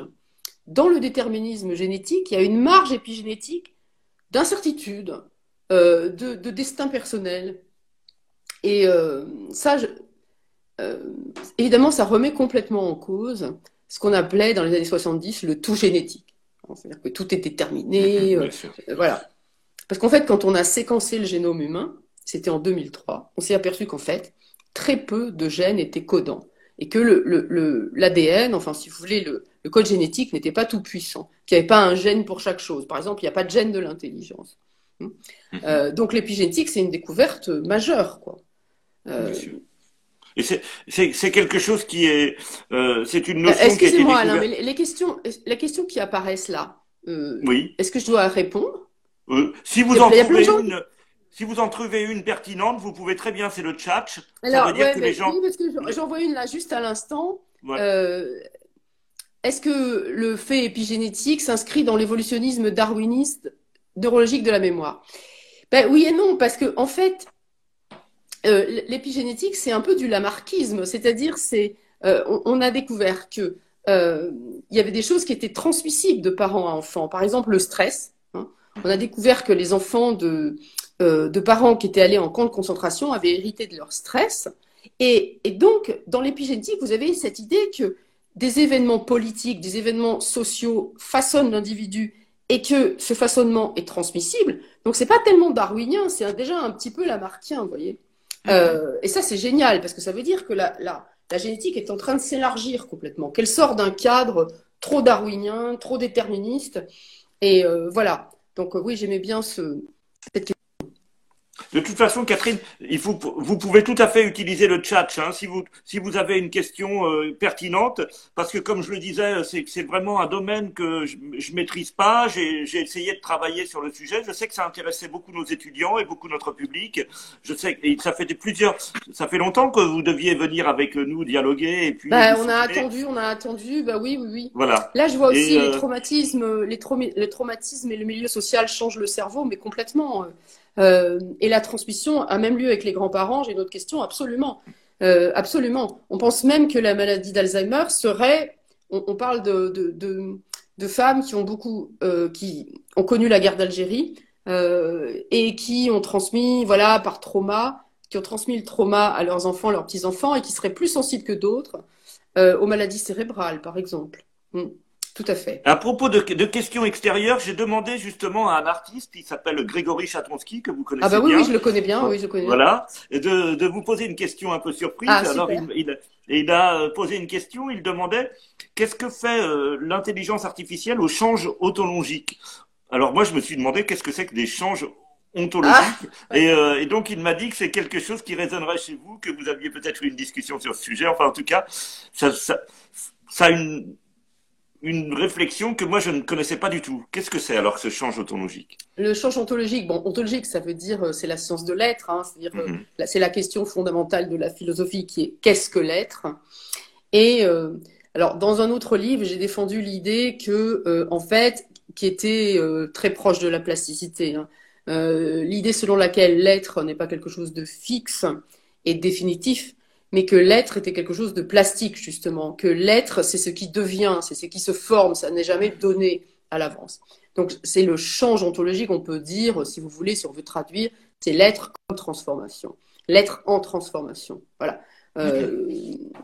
dans le déterminisme génétique, il y a une marge épigénétique d'incertitude, euh, de, destin personnel, et euh, ça, euh, évidemment, ça remet complètement en cause ce qu'on appelait dans les années 70 le tout génétique. C'est-à-dire que tout est déterminé. Euh, voilà. Parce qu'en fait, quand on a séquencé le génome humain, c'était en 2003, on s'est aperçu qu'en fait, très peu de gènes étaient codants. Et que l'ADN, le, enfin, si vous voulez, le, code génétique n'était pas tout puissant. Qu'il n'y avait pas un gène pour chaque chose. Par exemple, il n'y a pas de gène de l'intelligence. Hmm. Euh, donc l'épigénétique, c'est une découverte majeure. Quoi. Euh, Et c'est quelque chose qui est, euh, c'est une notion Excusez-moi, Alain, mais les questions, les questions qui apparaissent là, euh, oui. est-ce que je dois répondre? Si vous en trouvez une, si vous en trouvez une pertinente, vous pouvez très bien, c'est le chat. Alors, ça veut dire que les gens. Oui, parce que j'en vois une là juste à l'instant. Est-ce que le fait épigénétique s'inscrit dans l'évolutionnisme darwiniste neurologique de la mémoire? Ben, Oui et non, parce que en fait, euh, l'épigénétique, c'est un peu du lamarckisme, c'est-à-dire c'est euh, on, a découvert que euh, il y avait des choses qui étaient transmissibles de parents à enfants. Par exemple, le stress. Hein. On a découvert que les enfants de, parents qui étaient allés en camp de concentration avaient hérité de leur stress. Et, et donc, dans l'épigénétique, vous avez cette idée que des événements politiques, des événements sociaux façonnent l'individu et que ce façonnement est transmissible, donc c'est pas tellement darwinien, c'est déjà un petit peu lamarckien, vous voyez. Euh, et ça, c'est génial parce que ça veut dire que la, la, la génétique est en train de s'élargir complètement, qu'elle sort d'un cadre trop darwinien, trop déterministe. Et euh, voilà. Donc oui, j'aimais bien ce, cette de toute façon, Catherine, il faut, vous pouvez tout à fait utiliser le chat hein, si, vous, si vous avez une question euh, pertinente, parce que comme je le disais, c'est vraiment un domaine que je, je maîtrise pas. J'ai essayé de travailler sur le sujet. Je sais que ça intéressait beaucoup nos étudiants et beaucoup notre public. Je sais et ça fait plusieurs, ça fait longtemps que vous deviez venir avec nous dialoguer et puis. Bah, on a attendu, on a attendu. Bah oui, oui, oui. Voilà. Là, je vois aussi les euh, traumatismes, les, les traumatismes et le milieu social changent le cerveau, mais complètement. Euh, et la transmission a même lieu avec les grands-parents J'ai une autre question, absolument. Euh, absolument. On pense même que la maladie d'Alzheimer serait. On, parle de, femmes qui ont beaucoup, euh, qui ont connu la guerre d'Algérie et qui ont transmis, voilà, par trauma, qui ont transmis le trauma à leurs enfants, leurs petits-enfants et qui seraient plus sensibles que d'autres aux maladies cérébrales, par exemple. Hmm. Tout à fait. À propos de, questions extérieures, j'ai demandé justement à un artiste, il s'appelle Grégory Chatonsky, que vous connaissez ah bah oui, bien. Oui, je le connais bien, oui, je connais. Voilà, de, de vous poser une question un peu surprise. Ah, Alors, il, il, a euh, posé une question, il demandait qu'est-ce que fait euh, l'intelligence artificielle au change autologique Alors moi, je me suis demandé qu'est-ce que c'est que des changes ontologiques? Ah. et, euh, et, donc, il m'a dit que c'est quelque chose qui résonnerait chez vous, que vous aviez peut-être eu une discussion sur ce sujet. Enfin, en tout cas, ça, ça, ça a une une réflexion que moi je ne connaissais pas du tout. Qu'est-ce que c'est alors ce change ontologique? Le change ontologique, bon, ontologique, ça veut dire euh, c'est la science de l'être, hein, c'est-à-dire euh, mhm. c'est la question fondamentale de la philosophie qui est qu'est-ce que l'être? Et euh, alors dans un autre livre, j'ai défendu l'idée que en fait, qui était très proche de la plasticité, hein, l'idée selon laquelle l'être n'est pas quelque chose de fixe et définitif, mais que l'être était quelque chose de plastique, justement, que l'être, c'est ce qui devient, c'est ce qui se forme, ça n'est jamais donné à l'avance. Donc, c'est le change ontologique, on peut dire, si vous voulez, si on veut traduire, c'est l'être comme transformation, l'être en transformation. Voilà. Euh,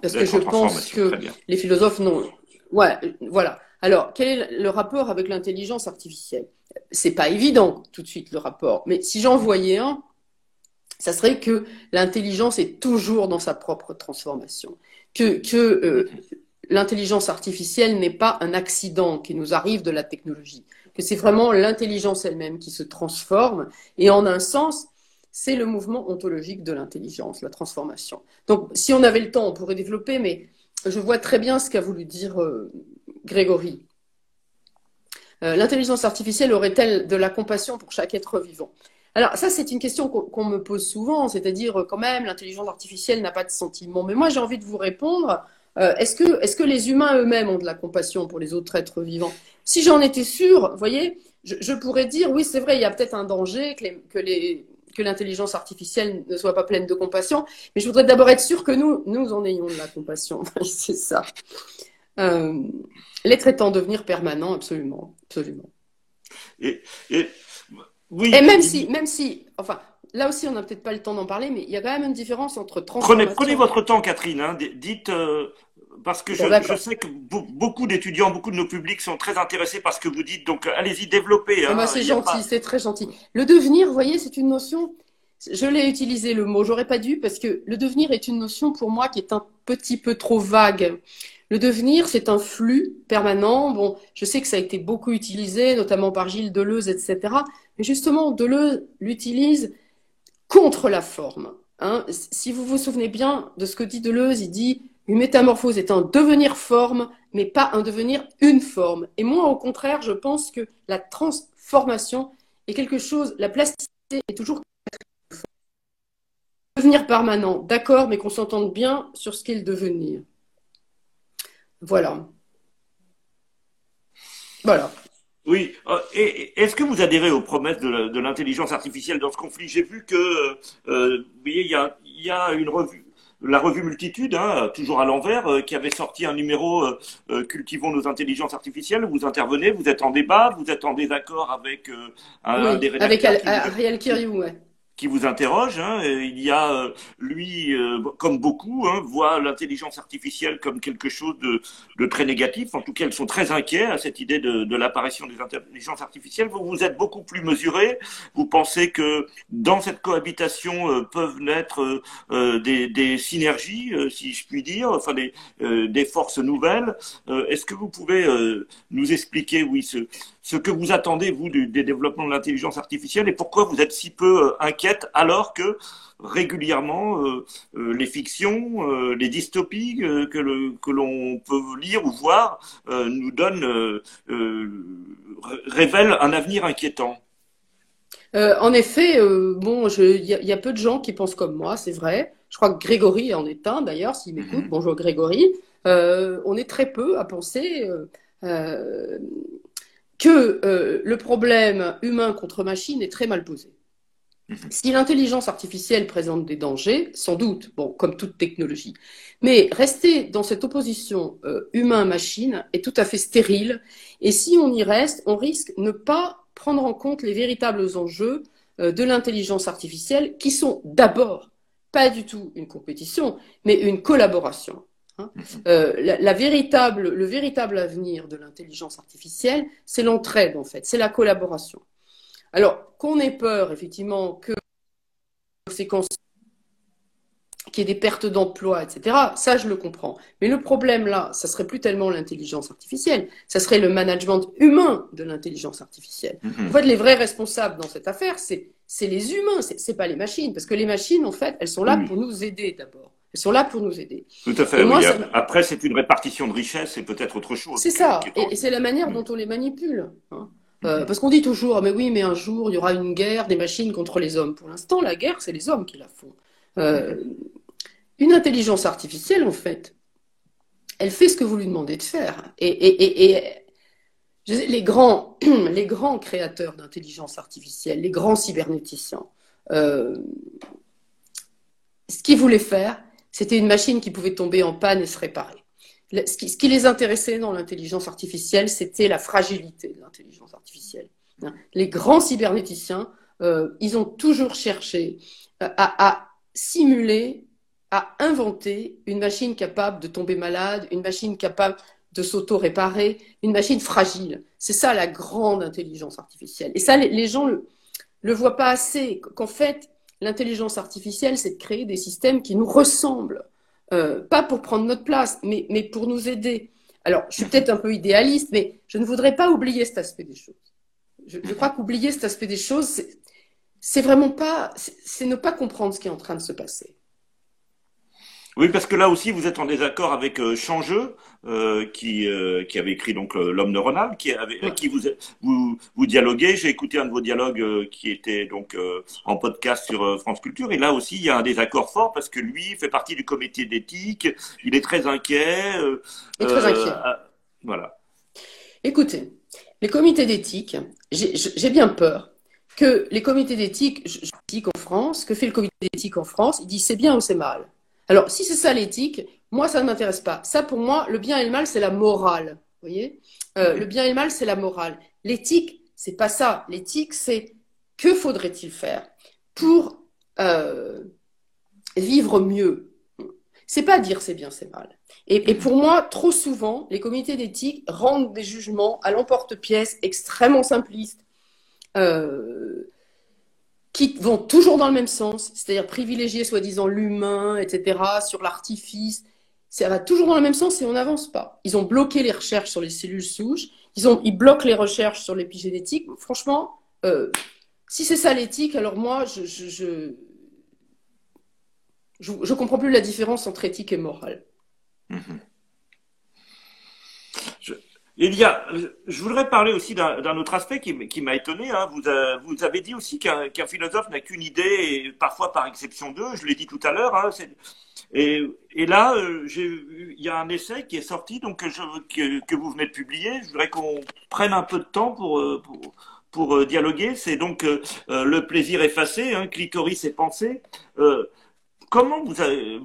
parce que je pense que les philosophes non. Ouais, voilà. Alors, quel est le rapport avec l'intelligence artificielle? C'est pas évident tout de suite le rapport, mais si j'en voyais un, ça serait que l'intelligence est toujours dans sa propre transformation, que, euh, l'intelligence artificielle n'est pas un accident qui nous arrive de la technologie, que c'est vraiment l'intelligence elle-même qui se transforme, et en un sens, c'est le mouvement ontologique de l'intelligence, la transformation. Donc, si on avait le temps, on pourrait développer, mais je vois très bien ce qu'a voulu dire euh, Grégory. Euh, l'intelligence artificielle aurait-elle de la compassion pour chaque être vivant? Alors ça, c'est une question qu'on me pose souvent, c'est-à-dire euh, quand même, l'intelligence artificielle n'a pas de sentiment. Mais moi, j'ai envie de vous répondre, euh, est-ce que, est que les humains eux-mêmes ont de la compassion pour les autres êtres vivants? Si j'en étais sûre, vous voyez, je, pourrais dire, oui, c'est vrai, il y a peut-être un danger que, les, l'intelligence artificielle ne soit pas pleine de compassion, mais je voudrais d'abord être sûre que nous, nous en ayons de la compassion. c'est ça. Euh, est en devenir permanent, absolument, absolument. Et et même si, même si, enfin, là aussi, on n'a peut-être pas le temps d'en parler, mais il y a quand même une différence entre transformation. Prenez, prenez votre temps, Catherine. Hein, dites, euh, parce que je, je, sais que beaucoup d'étudiants, beaucoup de nos publics sont très intéressés par ce que vous dites. Donc, allez-y, développez. Hein, ah bah, c'est gentil, c'est très gentil. Le devenir, vous voyez, c'est une notion. Je l'ai utilisé le mot, j'aurais pas dû, parce que le devenir est une notion pour moi qui est un petit peu trop vague. Le devenir, c'est un flux permanent. Bon, je sais que ça a été beaucoup utilisé, notamment par Gilles Deleuze, etc. Mais justement, Deleuze l'utilise contre la forme. Hein. Si vous vous souvenez bien de ce que dit Deleuze, il dit une métamorphose est un devenir forme, mais pas un devenir une forme. Et moi, au contraire, je pense que la transformation est quelque chose, la plasticité est toujours devenir permanent, d'accord, mais qu'on s'entende bien sur ce qu'est le devenir. Voilà. Voilà. Oui. Euh, est-ce que vous adhérez aux promesses de l'intelligence artificielle dans ce conflit? J'ai vu que, euh, vous voyez, il y a, y a une revue, la revue Multitude, hein, toujours à l'envers, euh, qui avait sorti un numéro Cultivons nos intelligences artificielles. Vous intervenez, vous êtes en débat, vous êtes en désaccord avec un, des rédacteurs. Avec Ariel Kiriou, ouais. Qui vous interroge. Hein. Il y a, euh, lui, euh, comme beaucoup, hein, voit l'intelligence artificielle comme quelque chose de, de, très négatif. En tout cas, ils sont très inquiets à cette idée de, de l'apparition des intelligences artificielles. Vous, vous êtes beaucoup plus mesuré. Vous pensez que dans cette cohabitation euh, peuvent naître des, des, synergies, si je puis dire, enfin des, des forces nouvelles. Est-ce que vous pouvez nous expliquer, oui, ce, ce que vous attendez, vous, du, des développements de l'intelligence artificielle et pourquoi vous êtes si peu euh, inquiète alors que régulièrement euh, euh, les fictions, les dystopies que, le, que l'on peut lire ou voir nous donnent, révèlent un avenir inquiétant. en effet, bon, il y, y, a peu de gens qui pensent comme moi, c'est vrai. Je crois que Grégory en est un, d'ailleurs, s'il m'écoute. Mhm. Bonjour Grégory. on est très peu à penser que euh, le problème humain contre machine est très mal posé. Mhm. Si l'intelligence artificielle présente des dangers, sans doute, bon, comme toute technologie, mais rester dans cette opposition euh, humain-machine est tout à fait stérile. Et si on y reste, on risque de ne pas prendre en compte les véritables enjeux euh, de l'intelligence artificielle, qui sont d'abord pas du tout une compétition, mais une collaboration. Hein. Euh, la, véritable, le véritable avenir de l'intelligence artificielle, c'est l'entraide en fait, c'est la collaboration. Alors qu'on ait peur effectivement que conséquences qu'il y ait des pertes d'emplois, etc. Ça, je le comprends. Mais le problème là, ça serait plus tellement l'intelligence artificielle, ça serait le management humain de l'intelligence artificielle. Mhm. En fait, les vrais responsables dans cette affaire, c'est les humains, c'est pas les machines, parce que les machines, en fait, elles sont là pour nous aider d'abord. Elles sont là pour nous aider. Tout à fait. Après, c'est une répartition de richesse et peut-être autre chose. C'est ça. Et, c'est la manière dont on les manipule. Hein. Euh, parce qu'on dit toujours, mais oui, mais un jour, il y aura une guerre des machines contre les hommes. Pour l'instant, la guerre, c'est les hommes qui la font. Euh, une intelligence artificielle, en fait, elle fait ce que vous lui demandez de faire. Et, les, grands, les grands créateurs d'intelligence artificielle, les grands cybernéticiens, euh, ce qu'ils voulaient faire, c'était une machine qui pouvait tomber en panne et se réparer. Ce qui, les intéressait dans l'intelligence artificielle, c'était la fragilité de l'intelligence artificielle. Hein. Les grands cybernéticiens, euh, ils ont toujours cherché euh, à, simuler, à inventer une machine capable de tomber malade, une machine capable de s'auto-réparer, une machine fragile. C'est ça la grande intelligence artificielle. Et ça, les, gens le, le voient pas assez, qu'en fait, L'intelligence artificielle, c'est de créer des systèmes qui nous ressemblent, euh, pas pour prendre notre place, mais, pour nous aider. Alors, je suis peut-être un peu idéaliste, mais je ne voudrais pas oublier cet aspect des choses. Je, je crois qu'oublier cet aspect des choses, c'est vraiment pas, c'est ne pas comprendre ce qui est en train de se passer. Oui, parce que là aussi, vous êtes en désaccord avec euh, Changeux, euh, qui, euh, qui avait écrit donc l'homme neuronal, qui avait, qui vous, vous, vous dialoguez. J'ai écouté un de vos dialogues qui était donc en podcast sur France Culture, et là aussi, il y a un désaccord fort parce que lui fait partie du comité d'éthique. Il est très inquiet. Il est très inquiet. voilà. Écoutez, les comités d'éthique, j'ai bien peur que les comités d'éthique en France, que fait le comité d'éthique en France, il dit c'est bien ou c'est mal? Alors, si c'est ça l'éthique, moi, ça ne m'intéresse pas. Ça, pour moi, le bien et le mal, c'est la morale. Vous voyez? Euh, Le bien et le mal, c'est la morale. L'éthique, c'est pas ça. L'éthique, c'est que faudrait-il faire pour euh, vivre mieux? C'est pas dire c'est bien, c'est mal. Et, pour moi, trop souvent, les comités d'éthique rendent des jugements à l'emporte-pièce extrêmement simplistes. Euh, qui vont toujours dans le même sens, c'est-à-dire privilégier soi-disant l'humain, etc., sur l'artifice. Ça va toujours dans le même sens et on n'avance pas. Ils ont bloqué les recherches sur les cellules souches, ils, ont, ils bloquent les recherches sur l'épigénétique. Franchement, euh, si c'est ça l'éthique, alors moi, je je, je, comprends plus la différence entre éthique et morale. Mm-hmm. Il y a, je voudrais parler aussi d'un autre aspect qui, m'a étonné. Hein. Vous, vous, avez dit aussi qu'un philosophe n'a qu'une idée, et parfois par exception d'eux. Je l'ai dit tout à l'heure. Hein, et, et, là, euh, il y a un essai qui est sorti, donc que, que, vous venez de publier. Je voudrais qu'on prenne un peu de temps pour, euh, pour, pour euh, dialoguer. C'est donc le plaisir effacé, hein, clitoris et pensée. comment vous avez,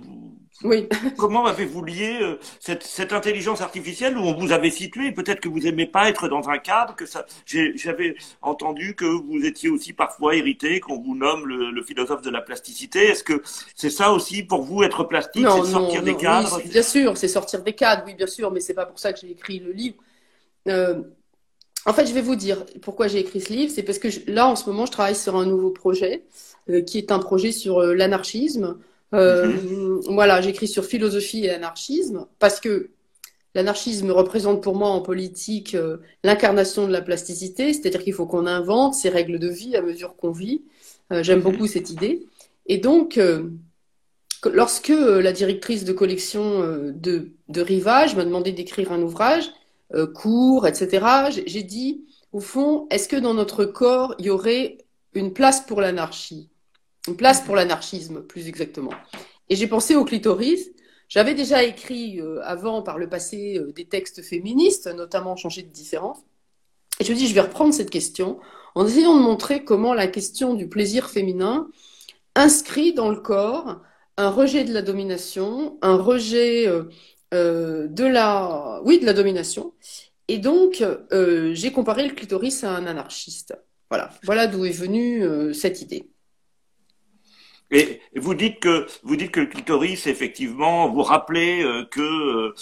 Oui. Comment avez-vous lié euh, cette, cette, intelligence artificielle où on vous avait situé? Peut-être que vous aimez pas être dans un cadre. Que ça, j'avais entendu que vous étiez aussi parfois irrité qu'on vous nomme le, le, philosophe de la plasticité. Est-ce que c'est ça aussi pour vous être plastique, c'est sortir des cadres? Bien sûr, c'est sortir des cadres. Oui, bien sûr, mais c'est pas pour ça que j'ai écrit le livre. Euh, en fait, je vais vous dire pourquoi j'ai écrit ce livre. C'est parce que là, en ce moment, je travaille sur un nouveau projet euh, qui est un projet sur l'anarchisme. Euh. Voilà, j'écris sur philosophie et anarchisme parce que l'anarchisme représente pour moi en politique l'incarnation de la plasticité, c'est-à-dire qu'il faut qu'on invente ses règles de vie à mesure qu'on vit. J'aime mhm. beaucoup cette idée. Et donc, lorsque la directrice de collection de, de Rivage m'a demandé d'écrire un ouvrage, euh, cours, etc. J'ai dit, au fond, est-ce que dans notre corps, il y aurait une place pour l'anarchie? Une place pour l'anarchisme, plus exactement. Et j'ai pensé au clitoris. J'avais déjà écrit euh, avant, par le passé, euh, des textes féministes, notamment Changer de différence. Et je me dis, je vais reprendre cette question en essayant de montrer comment la question du plaisir féminin inscrit dans le corps un rejet de la domination, un rejet euh, de la, oui, de la domination. Et donc, j'ai comparé le clitoris à un anarchiste. Voilà, voilà d'où est venue cette idée. Et vous dites que vous dites que le clitoris, effectivement, vous rappelez que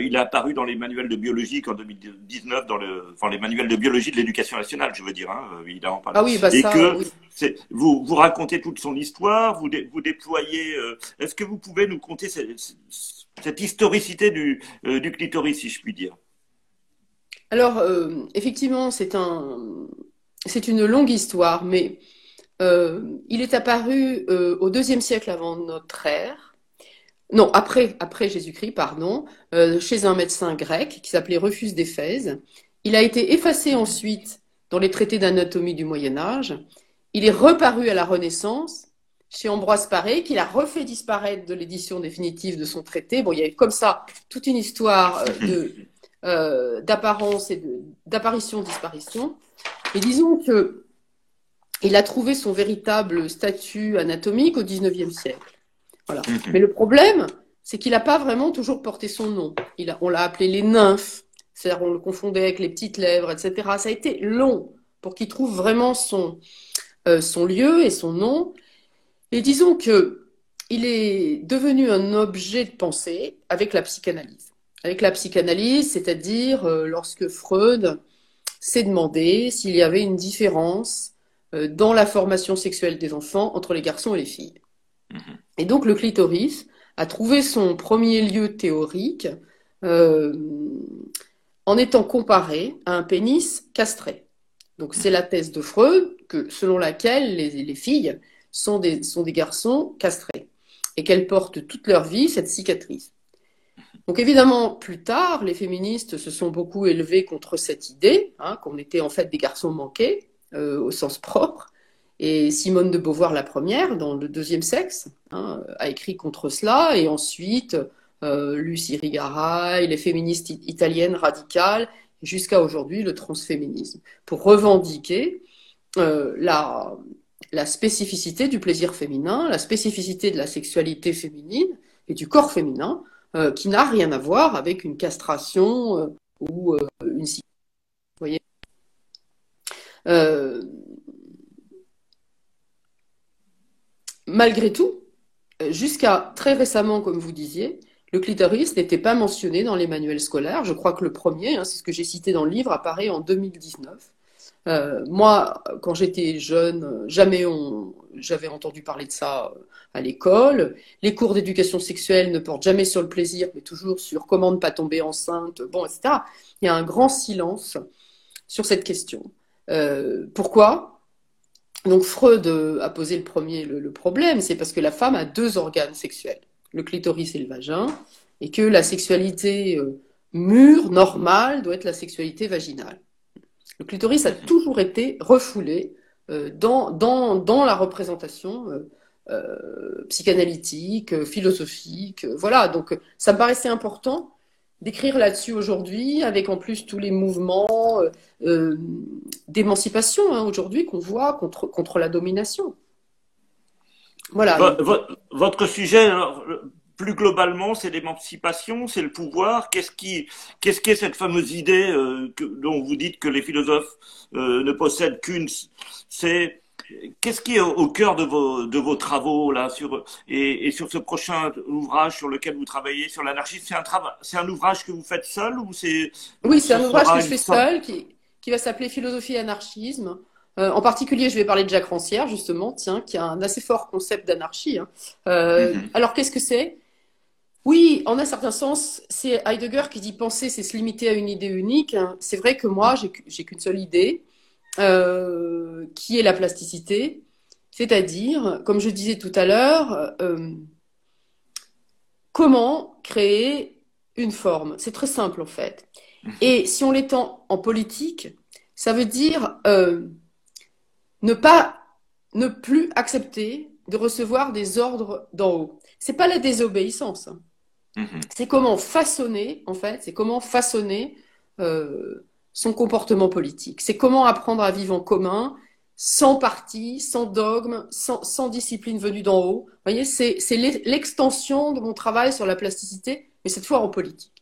il a apparu dans les manuels de biologie qu'en 2019, dans le, enfin les manuels de biologie de l'éducation nationale, je veux dire, hein, évidemment. Pas ah oui, bah et ça, que vous vous racontez toute son histoire, vous vous déployez. Est-ce que vous pouvez nous conter cette historicité du, euh, du clitoris, si je puis dire? Alors, euh, effectivement, c'est un, c'est une longue histoire, mais euh, il est apparu au deuxième siècle avant notre ère. Non, après, après Jésus-Christ, pardon, chez un médecin grec qui s'appelait Rufus d'Éphèse. Il a été effacé ensuite dans les traités d'anatomie du Moyen Âge. Il est reparu à la Renaissance chez Ambroise Paré, qu'il a refait disparaître de l'édition définitive de son traité. Bon, il y a comme ça toute une histoire euh, euh, d'apparence et d'apparition-disparition. Et disons que il a trouvé son véritable statut anatomique au XIXe siècle. Voilà. Mhm. Mais le problème, c'est qu'il n'a pas vraiment toujours porté son nom. Il a, on l'a appelé les nymphes, c'est-à-dire on le confondait avec les petites lèvres, etc. Ça a été long pour qu'il trouve vraiment son, euh, son lieu et son nom. Et disons que il est devenu un objet de pensée avec la psychanalyse. Avec la psychanalyse, c'est-à-dire euh, lorsque Freud s'est demandé s'il y avait une différence dans la formation sexuelle des enfants entre les garçons et les filles. Mm-hmm. Et donc le clitoris a trouvé son premier lieu théorique euh, en étant comparé à un pénis castré. Donc c'est la thèse de Freud que, selon laquelle les filles sont des, sont des garçons castrés et qu'elles portent toute leur vie cette cicatrice. Donc évidemment, plus tard, les féministes se sont beaucoup élevées contre cette idée hein, qu'on était en fait des garçons manqués euh, au sens propre. Et Simone de Beauvoir, la première, dans le deuxième sexe, hein, a écrit contre cela. Et ensuite, euh, Lucie Rigaray, les féministes italiennes radicales, jusqu'à aujourd'hui le transféminisme, pour revendiquer euh, la, la spécificité du plaisir féminin, la spécificité de la sexualité féminine et du corps féminin, euh, qui n'a rien à voir avec une castration ou euh, une Malgré tout, jusqu'à très récemment, comme vous disiez, le clitoris n'était pas mentionné dans les manuels scolaires. Je crois que le premier, hein, c'est ce que j'ai cité dans le livre, apparaît en 2019. Euh, moi, quand j'étais jeune, jamais on, j'avais entendu parler de ça euh, à l'école. Les cours d'éducation sexuelle ne portent jamais sur le plaisir, mais toujours sur comment ne pas tomber enceinte, bon, etc. Il y a un grand silence sur cette question. Euh, pourquoi? Donc Freud a posé le premier le, le problème, c'est parce que la femme a deux organes sexuels, le clitoris et le vagin, et que la sexualité euh, mûre, normale, doit être la sexualité vaginale. Le clitoris a toujours été refoulé euh, dans, dans, dans, la représentation euh, euh, psychanalytique, philosophique. voilà, donc ça me paraissait important d'écrire là-dessus aujourd'hui, avec en plus tous les mouvements d'émancipation hein, aujourd'hui qu'on voit contre, contre la domination. Voilà. Votre, sujet, plus globalement, c'est l'émancipation, c'est le pouvoir. Qu'est-ce qui, qu'est-ce qu'est cette fameuse idée euh, dont vous dites que les philosophes euh, ne possèdent qu'une C'est qu'est-ce qui est au cœur de vos de vos travaux là sur et, et sur ce prochain ouvrage sur lequel vous travaillez sur l'anarchisme C'est un travail, c'est un ouvrage que vous faites seul ou c'est Oui, c'est un ouvrage que je fais seul qui qui va s'appeler Philosophie et anarchisme. Euh, en particulier, je vais parler de Jacques Rancière, justement, tiens, qui a un assez fort concept d'anarchie. Hein. Euh, mm-hmm. Alors, qu'est-ce que c'est? Oui, en un certain sens, c'est Heidegger qui dit penser, c'est se limiter à une idée unique. C'est vrai que moi, j'ai qu'une seule idée, euh, qui est la plasticité, c'est-à-dire, comme je disais tout à l'heure, euh, comment créer une forme. C'est très simple en fait. Et si on l'étend en politique, ça veut dire euh, ne pas, ne plus accepter de recevoir des ordres d'en haut. C'est pas la désobéissance. Hein. Mhm. C'est comment façonner, en fait, c'est comment façonner euh, son comportement politique. C'est comment apprendre à vivre en commun, sans parti, sans dogme, sans, discipline venue d'en haut. Vous voyez, c'est l'extension de mon travail sur la plasticité, mais cette fois en politique.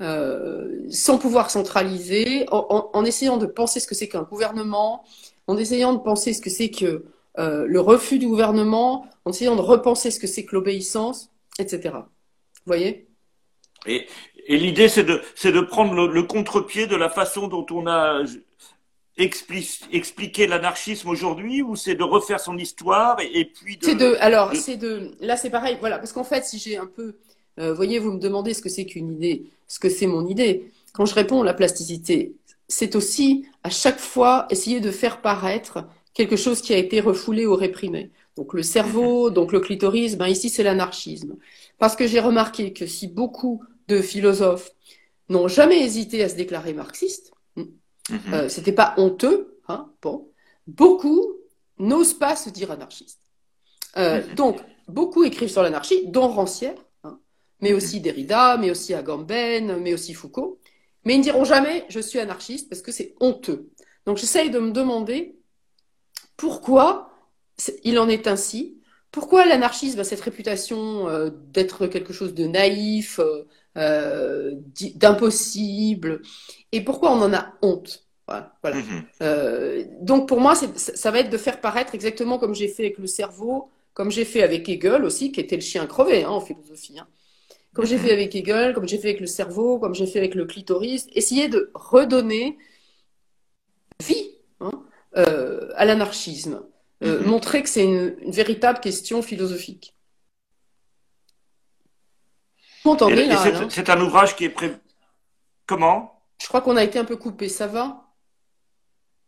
Euh, sans pouvoir centraliser, en, essayant de penser ce que c'est qu'un gouvernement, en essayant de penser ce que c'est que euh, le refus du gouvernement, en essayant de repenser ce que c'est que l'obéissance, etc voyez? Et, l'idée, c'est de, de prendre le, contre-pied de la façon dont on a expliqué l'anarchisme aujourd'hui, ou c'est de refaire son histoire et, puis de. C'est de. Alors, c'est de. Là, c'est pareil. Voilà, parce qu'en fait, si j'ai un peu. Euh, voyez, vous me demandez ce que c'est qu'une idée, ce que c'est mon idée. Quand je réponds la plasticité, c'est aussi à chaque fois essayer de faire paraître quelque chose qui a été refoulé ou réprimé. Donc le cerveau, donc le clitoris, ben ici c'est l'anarchisme. Parce que j'ai remarqué que si beaucoup de philosophes n'ont jamais hésité à se déclarer marxistes, mm -hmm. c'était pas honteux, hein, bon, beaucoup n'osent pas se dire anarchistes. Euh, mhm. Donc, beaucoup écrivent sur l'anarchie, dont Rancière, hein, mais aussi mhm. Derrida, mais aussi Agamben, mais aussi Foucault. Mais ils ne diront jamais je suis anarchiste parce que c'est honteux. Donc, j'essaye de me demander pourquoi il en est ainsi pourquoi l'anarchisme a cette réputation euh, d'être quelque chose de naïf, euh, euh d'impossible? Et pourquoi on en a honte? Voilà, voilà. Euh, Donc pour moi, ça va être de faire paraître exactement comme j'ai fait avec le cerveau, comme j'ai fait avec Hegel aussi, qui était le chien crevé hein, en philosophie. Hein. Comme j'ai fait avec Hegel, comme j'ai fait avec le cerveau, comme j'ai fait avec le clitoris, essayer de redonner vie hein, à l'anarchisme. Euh, mhm. montrer que c'est une, véritable question philosophique. Vous m'entendez là C'est un ouvrage qui est prévu. Comment? Je crois qu'on a été un peu coupé. Ça va?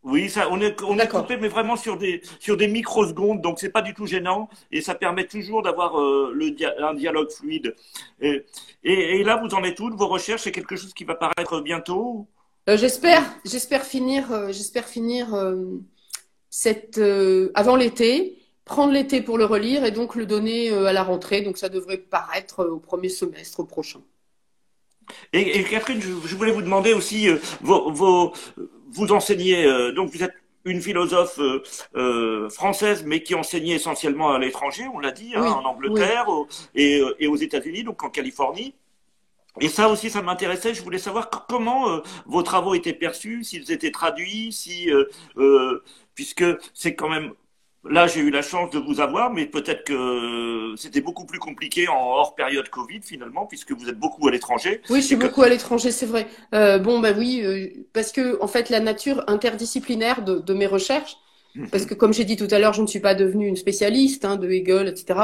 Oui, ça, on est, on est coupé, mais vraiment sur des, sur des microsecondes, donc c'est pas du tout gênant, et ça permet toujours d'avoir euh, le un dialogue fluide. Et, et, là, vous en êtes où de vos recherches? C'est quelque chose qui va paraître bientôt euh, J'espère, j'espère finir, j'espère finir cette, euh, avant l'été, prendre l'été pour le relire et donc le donner euh, à la rentrée. Donc ça devrait paraître euh, au premier semestre prochain. Et, Catherine, je, voulais vous demander aussi, vos, vous enseignez, donc vous êtes une philosophe française, mais qui enseignait essentiellement à l'étranger, on l'a dit, hein, en Angleterre et, et, aux États-Unis, donc en Californie. Et ça aussi, ça m'intéressait. Je voulais savoir comment vos travaux étaient perçus, s'ils étaient traduits, si puisque c'est quand même Là, j'ai eu la chance de vous avoir, mais peut-être que c'était beaucoup plus compliqué en hors période Covid finalement, puisque vous êtes beaucoup à l'étranger. Oui, je suis beaucoup à l'étranger, c'est vrai. Euh, bon, ben oui, euh, parce que en fait, la nature interdisciplinaire de, de mes recherches, mhm. parce que comme j'ai dit tout à l'heure, je ne suis pas devenue une spécialiste hein, de Hegel, etc.,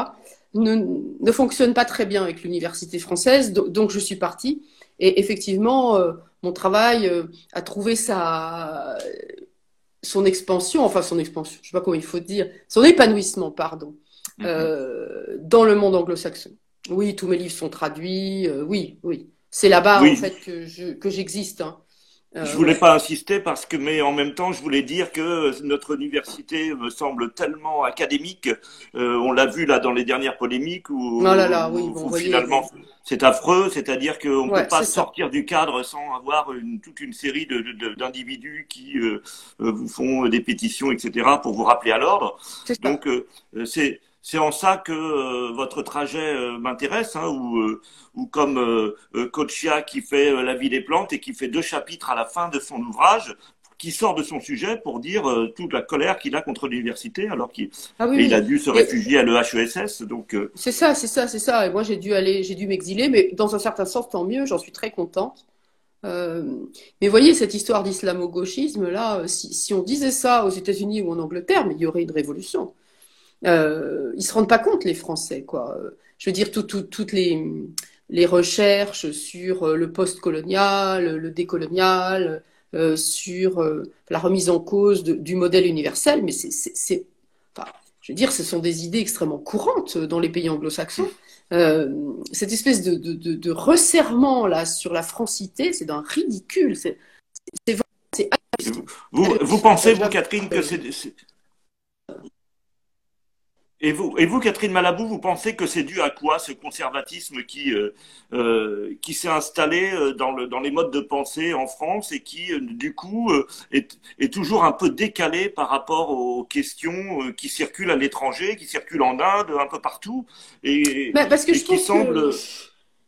ne, ne fonctionne pas très bien avec l'université française, donc je suis partie. Et effectivement, euh, mon travail a trouvé sa son expansion, enfin son expansion, je sais pas comment il faut dire, son épanouissement, pardon, mhm. euh, dans le monde anglo-saxon. Oui, tous mes livres sont traduits, euh, oui, oui. C'est là-bas, en fait, que j'existe. hein. Je voulais pas insister parce que, mais en même temps, je voulais dire que notre université me semble tellement académique. Euh, on l'a vu là dans les dernières polémiques où, oh finalement c'est affreux, c'est-à-dire qu'on ne peut pas sortir du cadre sans avoir une, toute une série d'individus de, qui euh, vous font des pétitions, etc., pour vous rappeler à l'ordre. Donc c'est c'est en ça que euh, votre trajet euh, m'intéresse, hein, ou, euh, ou comme Kochia qui fait La vie des plantes et qui fait deux chapitres à la fin de son ouvrage, qui sort de son sujet pour dire toute la colère qu'il a contre l'université, alors qu'il ah il a dû se réfugier à l'EHESS. Donc c'est ça, c'est ça, c'est ça. Et moi j'ai dû aller, j'ai dû m'exiler, mais dans un certain sens tant mieux. J'en suis très contente. Euh, mais voyez, cette histoire d'islamo-gauchisme, là, si, si, on disait ça aux États-Unis ou en Angleterre, mais il y aurait une révolution. Euh, ils se rendent pas compte, les Français, quoi. Je veux dire, tout, tout, toutes les, recherches sur euh, le post-colonial, le décolonial, euh, sur euh, la remise en cause du modèle universel, mais c'est, je veux dire, ce sont des idées extrêmement courantes dans les pays anglo-saxons. Cette espèce de, resserrement là sur la francité, c'est d'un ridicule. Vous, vous, pensez, vous, Catherine, que c'est, et vous, et vous, Catherine Malabou, vous pensez que c'est dû à quoi ce conservatisme qui euh, euh, qui s'est installé euh, dans le dans les modes de pensée en France et qui euh, du coup est, est toujours un peu décalé par rapport aux questions qui circulent à l'étranger, qui circulent en Inde, un peu partout et, bah, parce que je qui semble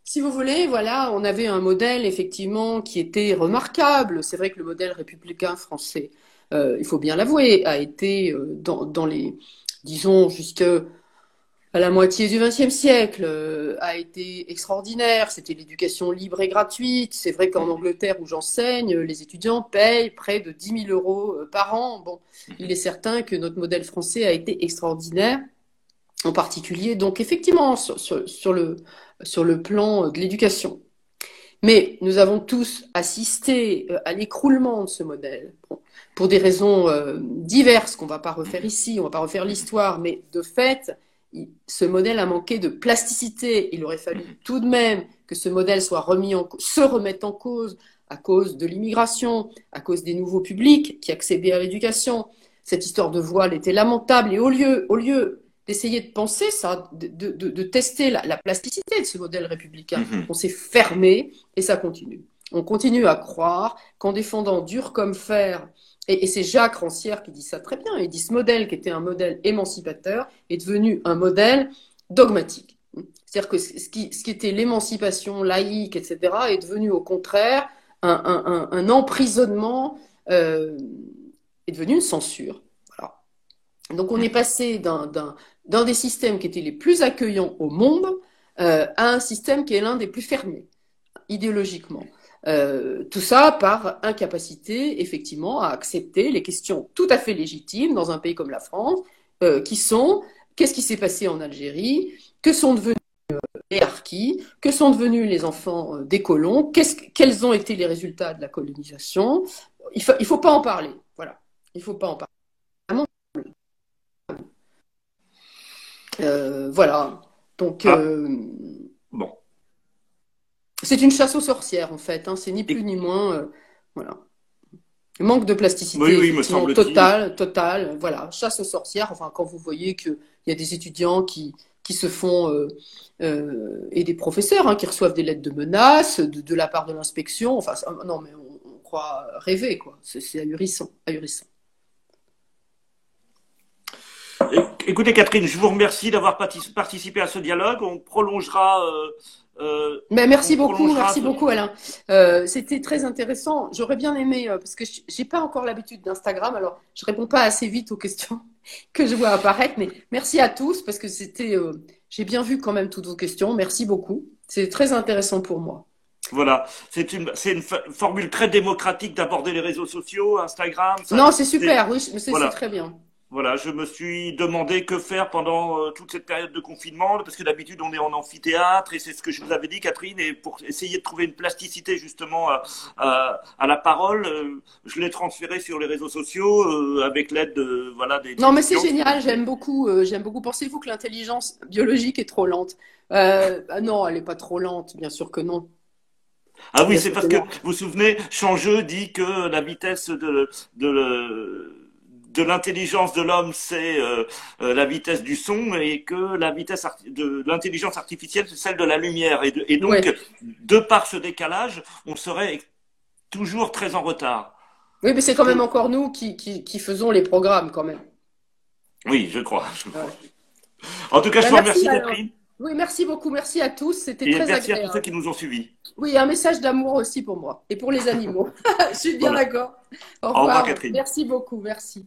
si vous voulez, voilà, on avait un modèle effectivement qui était remarquable. C'est vrai que le modèle républicain français, il faut bien l'avouer, a été dans, dans les disons, jusque à la moitié du XXe siècle, euh, a été extraordinaire. C'était l'éducation libre et gratuite. C'est vrai qu'en Angleterre, où j'enseigne, les étudiants payent près de 10 000 euros euh, par an. Bon, il est certain que notre modèle français a été extraordinaire, en particulier, donc effectivement, sur, le, plan de l'éducation. Mais nous avons tous assisté euh, à l'écroulement de ce modèle. Pour des raisons euh, diverses qu'on ne va pas refaire ici, on ne va pas refaire l'histoire, mais de fait, ce modèle a manqué de plasticité. Il aurait fallu tout de même que ce modèle soit remis en, se remette en cause à cause de l'immigration, à cause des nouveaux publics qui accédaient à l'éducation. Cette histoire de voile était lamentable et au lieu, au lieu d'essayer de penser ça, de, de, de tester la, la, plasticité de ce modèle républicain. Mm-hmm. On s'est fermé et ça continue. On continue à croire qu'en défendant dur comme fer, et, c'est Jacques Rancière qui dit ça très bien, il dit ce modèle qui était un modèle émancipateur est devenu un modèle dogmatique. C'est-à-dire que ce qui, était l'émancipation laïque, etc., est devenu au contraire un, emprisonnement, euh, est devenu une censure. Donc on est passé d'un des systèmes qui étaient les plus accueillants au monde euh, à un système qui est l'un des plus fermés idéologiquement. Euh, tout ça par incapacité, effectivement, à accepter les questions tout à fait légitimes dans un pays comme la France, euh, qui sont qu'est-ce qui s'est passé en Algérie, que sont devenus euh, les harkis, que sont devenus les enfants des colons, quels ont été les résultats de la colonisation? Il il faut pas en parler. Voilà, il faut pas en parler. Euh, voilà. Donc, ah. bon. C'est une chasse aux sorcières, en fait. Hein. C'est ni plus ni moins. Euh, voilà. Manque de plasticité. Oui, oui, me semble total, total. Voilà. Chasse aux sorcières. Enfin, quand vous voyez qu'il y a des étudiants qui, qui se font. et des professeurs hein, qui reçoivent des lettres de menaces de, de la part de l'inspection. Enfin, non, mais on, on croit rêver, quoi. C'est ahurissant, ahurissant. Écoutez, Catherine, je vous remercie d'avoir participé à ce dialogue. On prolongera. Euh, euh, Mais merci beaucoup, merci beaucoup, Alain. Euh, C'était très intéressant. J'aurais bien aimé, parce que j'ai pas encore l'habitude d'Instagram, alors je réponds pas assez vite aux questions que je vois apparaître. Mais merci à tous, parce que c'était. Euh, j'ai bien vu quand même toutes vos questions. Merci beaucoup. C'est très intéressant pour moi. Voilà, c'est une, une formule très démocratique d'aborder les réseaux sociaux, Instagram. Ça, non, c'est super, oui, c'est voilà. très bien. Voilà, je me suis demandé que faire pendant euh, toute cette période de confinement, parce que d'habitude on est en amphithéâtre, et c'est ce que je vous avais dit, Catherine, et pour essayer de trouver une plasticité justement à, à, à la parole, euh, je l'ai transféré sur les réseaux sociaux euh, avec l'aide de voilà des. Non, mais c'est génial, j'aime beaucoup, euh, j'aime beaucoup. Pensez-vous que l'intelligence biologique est trop lente? Euh, ah Non, elle n'est pas trop lente, bien sûr que non. Ah oui, c'est parce que vous vous souvenez, Changeux dit que la vitesse de, de de l'intelligence de l'homme, c'est euh, euh, la vitesse du son et que la vitesse de l'intelligence artificielle, c'est celle de la lumière. Et, de, et donc, ouais. de par ce décalage, on serait toujours très en retard. Oui, mais c'est quand même encore nous qui, qui, qui, faisons les programmes quand même. Oui, je crois. Je crois. Ouais. En tout cas, je Bah, vous merci, remercie. Catherine. Oui, merci beaucoup. Merci à tous. C'était Et très merci à tous agréable. ceux qui nous ont suivis. Oui, un message d'amour aussi pour moi et pour les animaux. Je suis bien Voilà. d'accord. Au revoir, revoir. Catherine. Merci beaucoup. Merci.